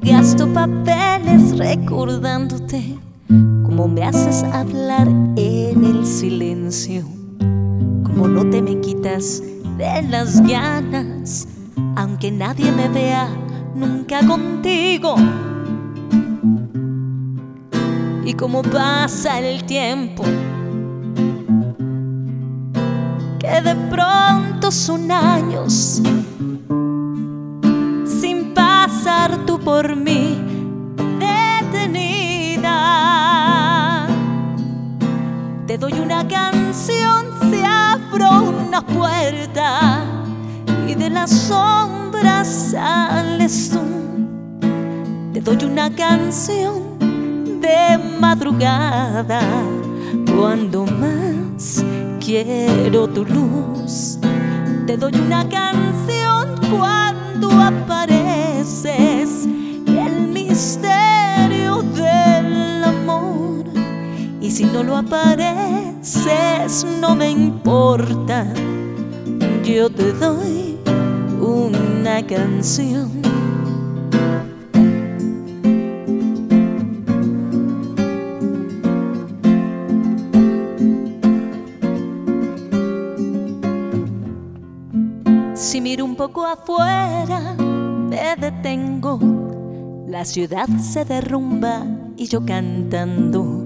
papeles recordándote cómo me haces hablar en el silencio, cómo no te me quitas de las ganas, aunque nadie me vea nunca contigo. Y cómo pasa el tiempo, que de pronto son años por mí detenida. Te doy una canción, se abro una puerta y de las sombras sales tú. Te doy una canción de madrugada cuando más quiero tu luz. Te doy una canción si no lo apareces, no me importa. Yo te doy una canción. Si miro un poco afuera, me detengo. La ciudad se derrumba y yo cantando.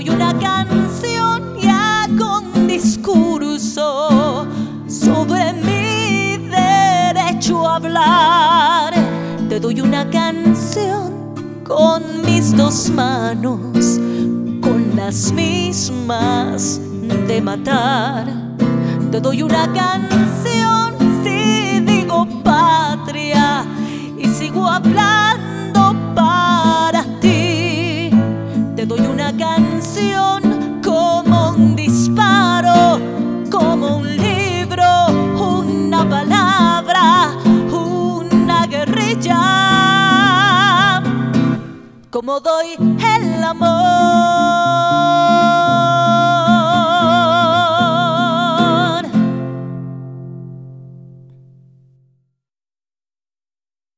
Doy una canción y hago un discurso sobre mi derecho a hablar. Te doy una canción con mis dos manos, con las mismas de matar. Te doy una canción si digo patria y sigo hablando como doy el amor.